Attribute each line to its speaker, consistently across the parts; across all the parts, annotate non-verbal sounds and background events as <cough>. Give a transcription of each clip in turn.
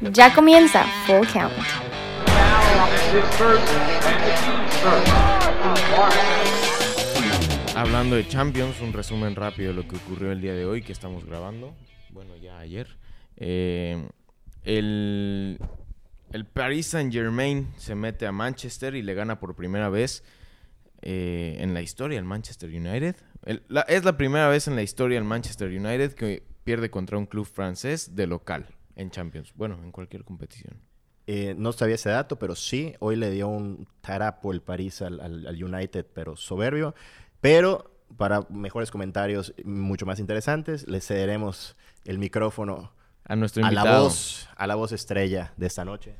Speaker 1: Ya comienza Full Count.
Speaker 2: Hablando de Champions, un resumen rápido de lo que ocurrió el día de hoy que estamos grabando. Bueno, ya ayer. Eh, el, el Paris Saint Germain se mete a Manchester y le gana por primera vez eh, en la historia el Manchester United. es la primera vez en la historia el Manchester United que pierde contra un club francés de local en Champions. Bueno, en cualquier competición.
Speaker 3: Eh, no sabía ese dato, pero sí, hoy le dio un tarapo el París al, al, United, pero soberbio. Pero para mejores comentarios, mucho más interesantes, le cederemos el micrófono
Speaker 2: a nuestro
Speaker 3: A la voz, a la voz estrella de esta noche.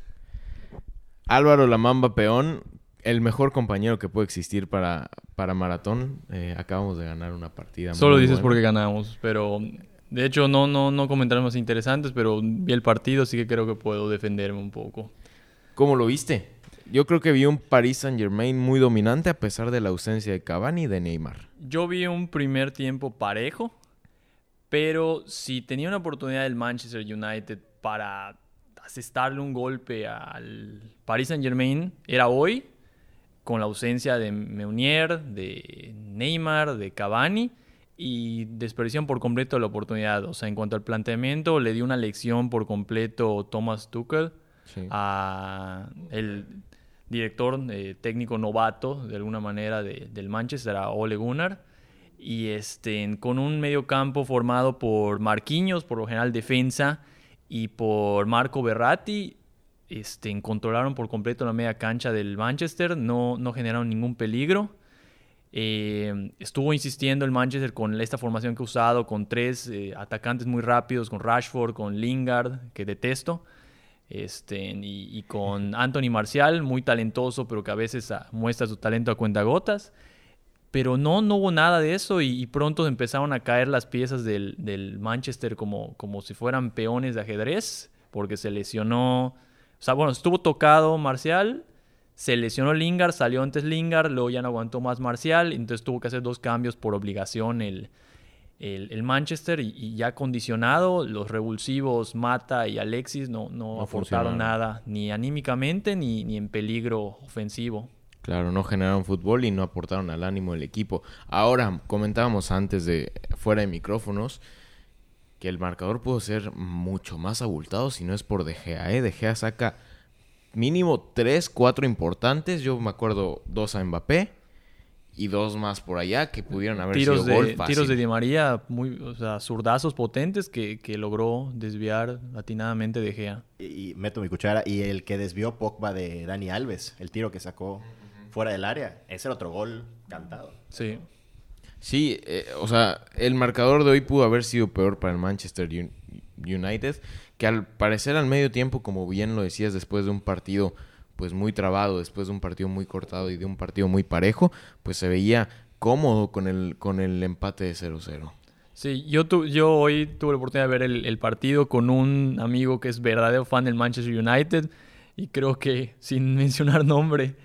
Speaker 2: Álvaro Lamamba Peón, el mejor compañero que puede existir para, para maratón. Eh, acabamos de ganar una partida.
Speaker 4: Solo dices porque ganamos, pero de hecho no, no, no comentarios más interesantes, pero vi el partido, así que creo que puedo defenderme un poco.
Speaker 2: ¿Cómo lo viste? Yo creo que vi un Paris Saint Germain muy dominante a pesar de la ausencia de Cavani y de Neymar.
Speaker 4: Yo vi un primer tiempo parejo, pero si tenía una oportunidad el Manchester United para asestarle un golpe al Paris Saint Germain, era hoy, con la ausencia de Meunier, de Neymar, de Cavani, y desperdician por completo la oportunidad. O sea, en cuanto al planteamiento, le dio una lección por completo Thomas Tuchel a el director eh, técnico novato, de alguna manera, del Manchester, a Ole Gunnar y este, con un medio campo formado por Marquinhos, por lo general defensa, y por Marco Berratti, este, controlaron por completo la media cancha del Manchester, no, no generaron ningún peligro. Eh, estuvo insistiendo el Manchester con esta formación que ha usado, con tres eh, atacantes muy rápidos, con Rashford, con Lingard, que detesto, este, y, y, con Anthony Marcial, muy talentoso, pero que a veces ah, muestra su talento a cuentagotas. Pero no, no hubo nada de eso y, pronto empezaron a caer las piezas del, Manchester como, como si fueran peones de ajedrez, porque se lesionó, o sea, bueno, estuvo tocado Marcial, se lesionó Lingard, salió antes Lingard, luego ya no aguantó más Marcial, entonces tuvo que hacer dos cambios por obligación el, el, Manchester y, ya condicionado, los revulsivos Mata y Alexis no, no, aportaron nada, ni anímicamente ni, ni en peligro ofensivo.
Speaker 2: Claro, no generaron fútbol y no aportaron al ánimo del equipo. Ahora, comentábamos antes de fuera de micrófonos que el marcador pudo ser mucho más abultado si no es por De Gea. ¿eh? De Gea saca mínimo 3, 4 importantes. Yo me acuerdo dos a Mbappé y dos más por allá que pudieron haber
Speaker 4: tiros
Speaker 2: sido
Speaker 4: de, Tiros de Di María, muy, o sea, zurdazos potentes que, que logró desviar atinadamente De Gea.
Speaker 3: Y, y, meto mi cuchara. Y el que desvió Pogba de Dani Alves, el tiro que sacó fuera del área. Ese era otro gol cantado.
Speaker 4: Sí.
Speaker 2: Sí, eh, o sea, el marcador de hoy pudo haber sido peor para el Manchester United, que al parecer al medio tiempo, como bien lo decías, después de un partido pues muy trabado, después de un partido muy cortado y de un partido muy parejo, pues se veía cómodo con el, con el empate de 0-0.
Speaker 4: Sí, yo, yo hoy tuve la oportunidad de ver el, partido con un amigo que es verdadero fan del Manchester United y creo que, sin <laughs> mencionar nombre,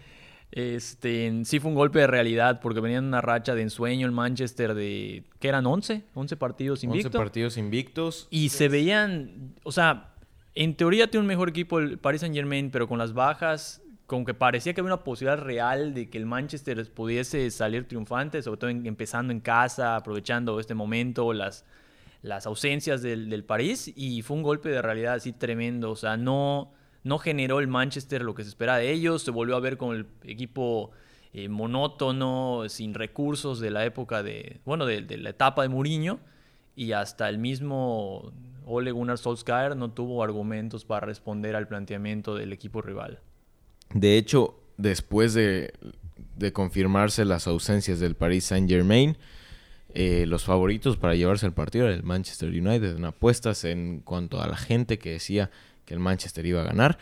Speaker 4: este, sí fue un golpe de realidad porque venían una racha de ensueño el Manchester de, ¿qué eran? 11, 11 partidos invictos.
Speaker 2: 11 partidos invictos.
Speaker 4: Y se veían, o sea, en teoría tiene un mejor equipo el Paris Saint Germain, pero con las bajas, como que parecía que había una posibilidad real de que el Manchester pudiese salir triunfante, sobre todo empezando en casa, aprovechando este momento, las, las ausencias del, del París, y fue un golpe de realidad así tremendo, o sea, no no generó el Manchester lo que se espera de ellos, se volvió a ver con el equipo eh, monótono, sin recursos de la época de, bueno, de, la etapa de Mourinho, y hasta el mismo Ole Gunnar Solskjaer no tuvo argumentos para responder al planteamiento del equipo rival.
Speaker 2: De hecho, después de, confirmarse las ausencias del Paris Saint Germain, eh, los favoritos para llevarse el partido era el Manchester United en apuestas en cuanto a la gente que decía el Manchester iba a ganar.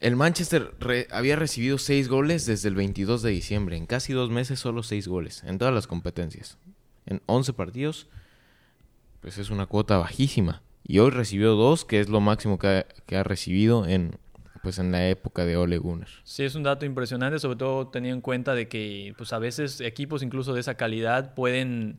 Speaker 2: El Manchester había recibido seis goles desde el 22 de diciembre. En casi dos meses solo seis goles. En todas las competencias. En 11 partidos. Pues es una cuota bajísima. Y hoy recibió dos, que es lo máximo que ha, recibido en, pues en la época de Ole Gunnar.
Speaker 4: Sí, es un dato impresionante, sobre todo teniendo en cuenta de que pues a veces equipos incluso de esa calidad pueden,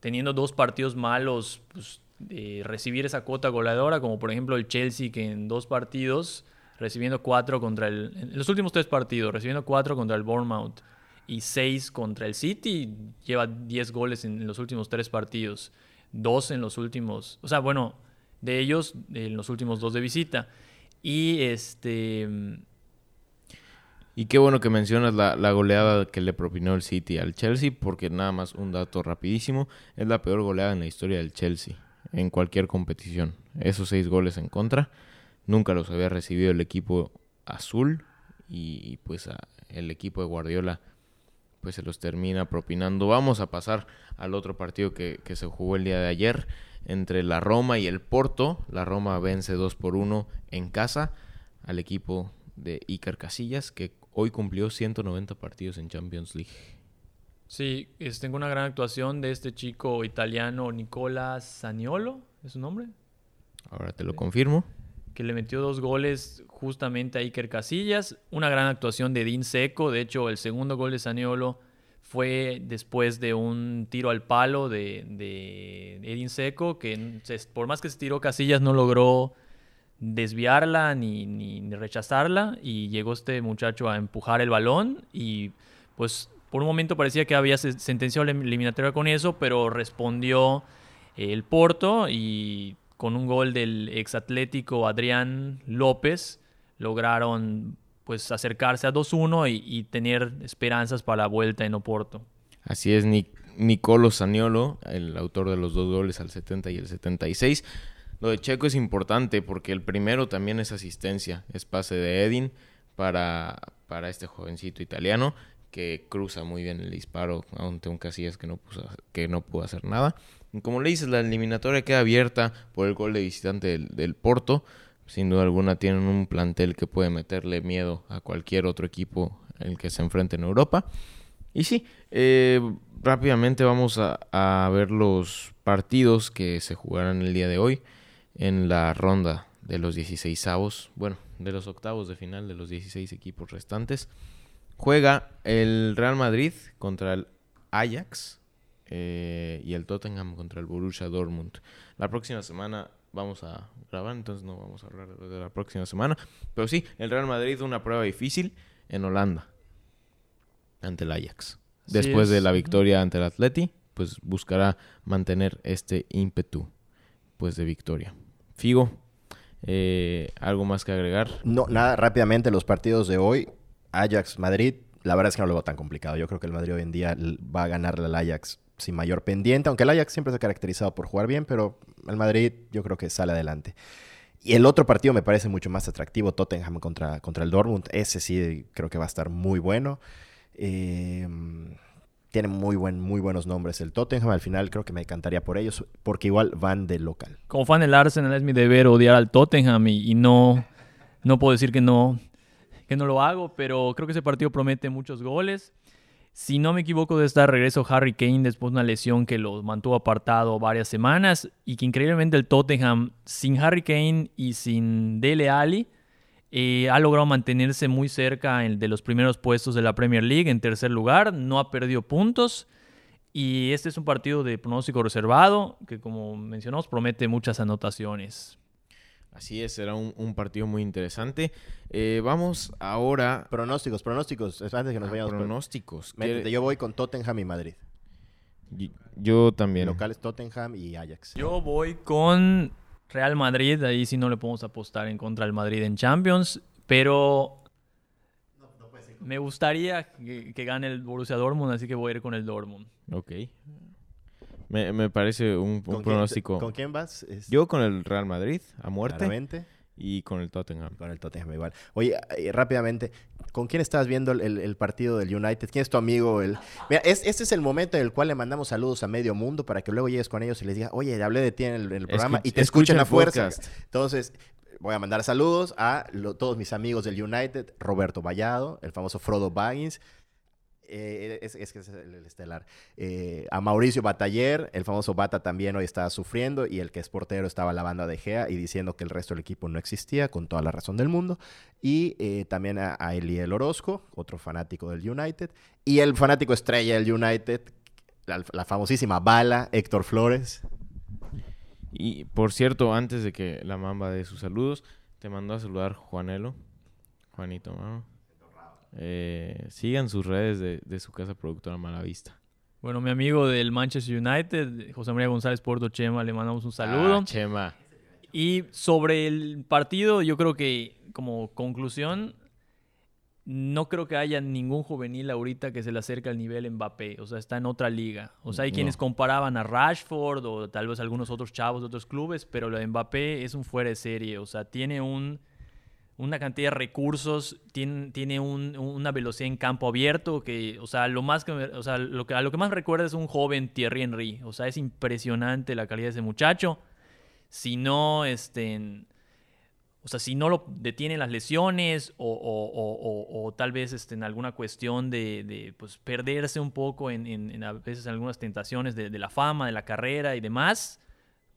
Speaker 4: teniendo dos partidos malos, pues de recibir esa cuota goleadora, como por ejemplo el Chelsea que en dos partidos, recibiendo cuatro contra el... Los últimos tres partidos, recibiendo cuatro contra el Bournemouth y seis contra el City, lleva 10 goles en los últimos tres partidos, dos en los últimos... O sea, bueno, de ellos en los últimos dos de visita. Y este...
Speaker 2: Y qué bueno que mencionas la, la, goleada que le propinó el City al Chelsea, porque nada más un dato rapidísimo, es la peor goleada en la historia del Chelsea, en cualquier competición. Esos seis goles en contra, nunca los había recibido el equipo azul y pues a, el equipo de Guardiola pues se los termina propinando. Vamos a pasar al otro partido que, se jugó el día de ayer entre la Roma y el Porto. La Roma vence 2 por 1 en casa al equipo de Iker Casillas, que hoy cumplió 190 partidos en Champions League.
Speaker 4: Sí, es, tengo una gran actuación de este chico italiano Nicola Saniolo, ¿es su nombre?
Speaker 2: Ahora te lo confirmo.
Speaker 4: Que le metió dos goles justamente a Iker Casillas. Una gran actuación de Dean Seco. De hecho, el segundo gol de Saniolo fue después de un tiro al palo de, de Edin Seco, que por más que se tiró Casillas no logró desviarla ni, ni, rechazarla y llegó este muchacho a empujar el balón y pues por un momento parecía que había sentenciado la eliminatoria con eso, pero respondió el Porto y con un gol del exatlético Adrián López lograron pues acercarse a 2-1 y, y, tener esperanzas para la vuelta en Oporto.
Speaker 2: Así es, Nic Nicolo Saniolo, el autor de los dos goles al 70 y el 76, lo de Checo es importante porque el primero también es asistencia, es pase de Edin para, para este jovencito italiano que cruza muy bien el disparo ante un Casillas que no, puso, que no pudo hacer nada. Como le dices, la eliminatoria queda abierta por el gol de visitante del, Porto. Sin duda alguna tienen un plantel que puede meterle miedo a cualquier otro equipo el que se enfrente en Europa. Y sí, eh, rápidamente vamos a, a ver los partidos que se jugarán el día de hoy en la ronda de los 16 avos, bueno, de los octavos de final de los 16 equipos restantes. Juega el Real Madrid contra el Ajax eh, y el Tottenham contra el Borussia Dortmund. La próxima semana vamos a grabar, entonces no vamos a hablar de la próxima semana. Pero sí, el Real Madrid una prueba difícil en Holanda ante el Ajax. Después sí de la victoria ante el Atleti, pues buscará mantener este ímpetu pues de victoria. Figo, eh, ¿algo más que agregar?
Speaker 3: No, nada, rápidamente los partidos de hoy. Ajax, Madrid, la verdad es que no lo veo tan complicado. Yo creo que el Madrid hoy en día va a ganarle al Ajax sin mayor pendiente, aunque el Ajax siempre se ha caracterizado por jugar bien, pero el Madrid yo creo que sale adelante. Y el otro partido me parece mucho más atractivo, Tottenham contra, contra el Dortmund. Ese sí creo que va a estar muy bueno. Eh, tiene muy, buen, muy buenos nombres el Tottenham. Al final creo que me encantaría por ellos, porque igual van de local.
Speaker 4: Como fan del Arsenal es mi deber odiar al Tottenham y, y, no, no puedo decir que no, que no lo hago, pero creo que ese partido promete muchos goles. Si no me equivoco, de estar regreso Harry Kane después de una lesión que lo mantuvo apartado varias semanas y que increíblemente el Tottenham, sin Harry Kane y sin Dele Alli, eh, ha logrado mantenerse muy cerca de los primeros puestos de la Premier League en tercer lugar, no ha perdido puntos y este es un partido de pronóstico reservado que como mencionamos promete muchas anotaciones.
Speaker 2: Así es, será un, un partido muy interesante. Eh, vamos ahora...
Speaker 3: Pronósticos, pronósticos, antes que nos
Speaker 2: Ah,
Speaker 3: vayamos.
Speaker 2: pronósticos.
Speaker 3: Métete,
Speaker 2: ¿Quiere-
Speaker 3: yo voy con Tottenham y Madrid.
Speaker 2: Yo, yo también.
Speaker 3: Locales Tottenham y Ajax.
Speaker 4: Yo voy con Real Madrid, ahí sí no le podemos apostar en contra del Madrid en Champions, pero me gustaría que, que gane el Borussia Dortmund, así que voy a ir con el Dortmund.
Speaker 2: Ok. Me, me parece un, un
Speaker 3: ¿Con quién-
Speaker 2: pronóstico.
Speaker 3: ¿Con quién vas? Es-
Speaker 2: Yo con el Real Madrid, a muerte,
Speaker 3: claramente.
Speaker 2: y con el Tottenham.
Speaker 3: Con el Tottenham igual. Oye, eh, rápidamente, ¿con quién estabas viendo el, partido del United? ¿Quién es tu amigo? El... Mira, es- este es el momento en el cual le mandamos saludos a medio mundo para que luego llegues con ellos y les digas, oye, hablé de ti en el, programa
Speaker 2: Escuch-
Speaker 3: y te escuchen a fuerza.
Speaker 2: podcast.
Speaker 3: Entonces, voy a mandar saludos a lo- todos mis amigos del United, Roberto Vallado, el famoso Frodo Baggins. Eh, es, que es el, el estelar. Eh, a Mauricio Bataller, el famoso Bata también hoy estaba sufriendo y el que es portero estaba lavando a De Gea y diciendo que el resto del equipo no existía, con toda la razón del mundo. Y eh, también a, a Eliel Orozco, otro fanático del United. Y el fanático estrella del United, la, famosísima Bala, Héctor Flores.
Speaker 2: Y por cierto, antes de que la mamba dé sus saludos, te mandó a saludar Juanelo. Juanito, mano. Eh, sigan sus redes de, de su casa productora Malavista.
Speaker 4: Bueno, mi amigo del Manchester United, José María González Porto Chema, le mandamos un saludo.
Speaker 2: Ah, Chema.
Speaker 4: Y sobre el partido, yo creo que como conclusión, no creo que haya ningún juvenil ahorita que se le acerque al nivel Mbappé. O sea, está en otra liga. O sea, hay
Speaker 2: No.
Speaker 4: quienes comparaban a Rashford o tal vez algunos otros chavos de otros clubes, pero lo de Mbappé es un fuera de serie. O sea, tiene un, una cantidad de recursos, tiene, tiene un- una velocidad en campo abierto que, o sea, lo más que, o sea, lo que, a lo que más recuerda es un joven Thierry Henry. O sea, es impresionante la calidad de ese muchacho. Si no, este, o sea, si no lo detienen las lesiones o, o- o- tal vez este, en alguna cuestión de, de, pues, perderse un poco en, en- a veces algunas tentaciones de, de la fama, de la carrera y demás,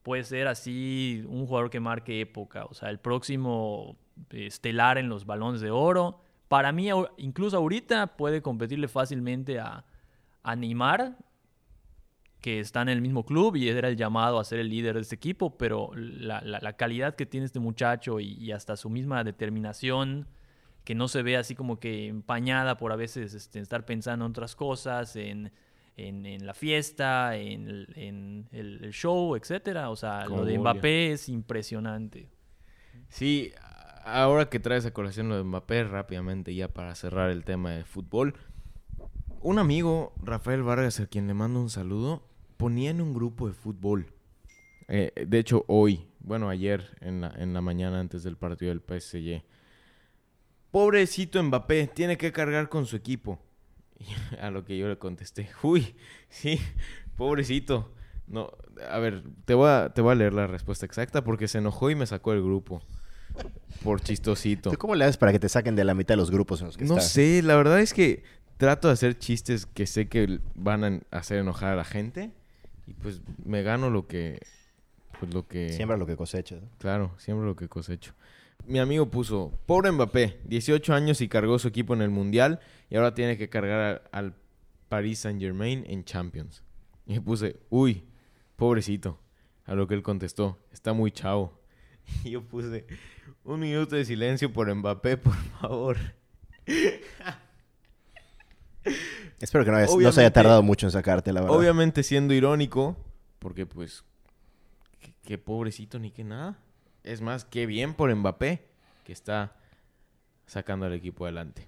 Speaker 4: puede ser así un jugador que marque época. O sea, el próximo estelar en los balones de oro. Para mí, incluso ahorita puede competirle fácilmente a, a Neymar, que está en el mismo club y era el llamado a ser el líder de este equipo, pero la, la- la calidad que tiene este muchacho y, y hasta su misma determinación, que no se ve así como que empañada por a veces este, estar pensando en otras cosas, en, en- en la fiesta, en, el- en el, el show, etcétera. O sea,
Speaker 2: Como
Speaker 4: lo de. Mbappé es impresionante.
Speaker 2: Sí, ahora que traes a colación lo de Mbappé, rápidamente ya para cerrar el tema de fútbol. Un amigo, Rafael Vargas, a quien le mando un saludo, ponía en un grupo de fútbol. Eh, de hecho, hoy, bueno, ayer en la, en la mañana antes del partido del PSG. Pobrecito Mbappé, tiene que cargar con su equipo. <laughs> A lo que yo le contesté, uy, sí, pobrecito. No, a ver, te voy a, te voy a leer la respuesta exacta porque se enojó y me sacó del grupo. Por chistosito.
Speaker 3: ¿Tú cómo le haces para que te saquen de la mitad de los grupos en los que
Speaker 2: No
Speaker 3: estás?
Speaker 2: sé, la verdad es que trato de hacer chistes que sé que van a hacer enojar a la gente y pues me gano lo que pues lo que
Speaker 3: Siembra lo que cosechas. ¿no?
Speaker 2: claro, siempre lo que cosecho. Mi amigo puso, pobre Mbappé, 18 años y cargó su equipo en el Mundial y ahora tiene que cargar al, al Paris Saint Germain en Champions. Y puse, uy, pobrecito. A lo que él contestó, está muy chavo. <laughs> Y yo puse, un minuto de silencio por Mbappé, <laughs> por favor. <laughs>
Speaker 3: Espero que no, hayas- no se haya tardado mucho en sacarte, la verdad.
Speaker 2: Obviamente siendo irónico, porque pues, qué, qué pobrecito ni qué nada. Es más, qué bien por Mbappé, que está sacando al equipo adelante.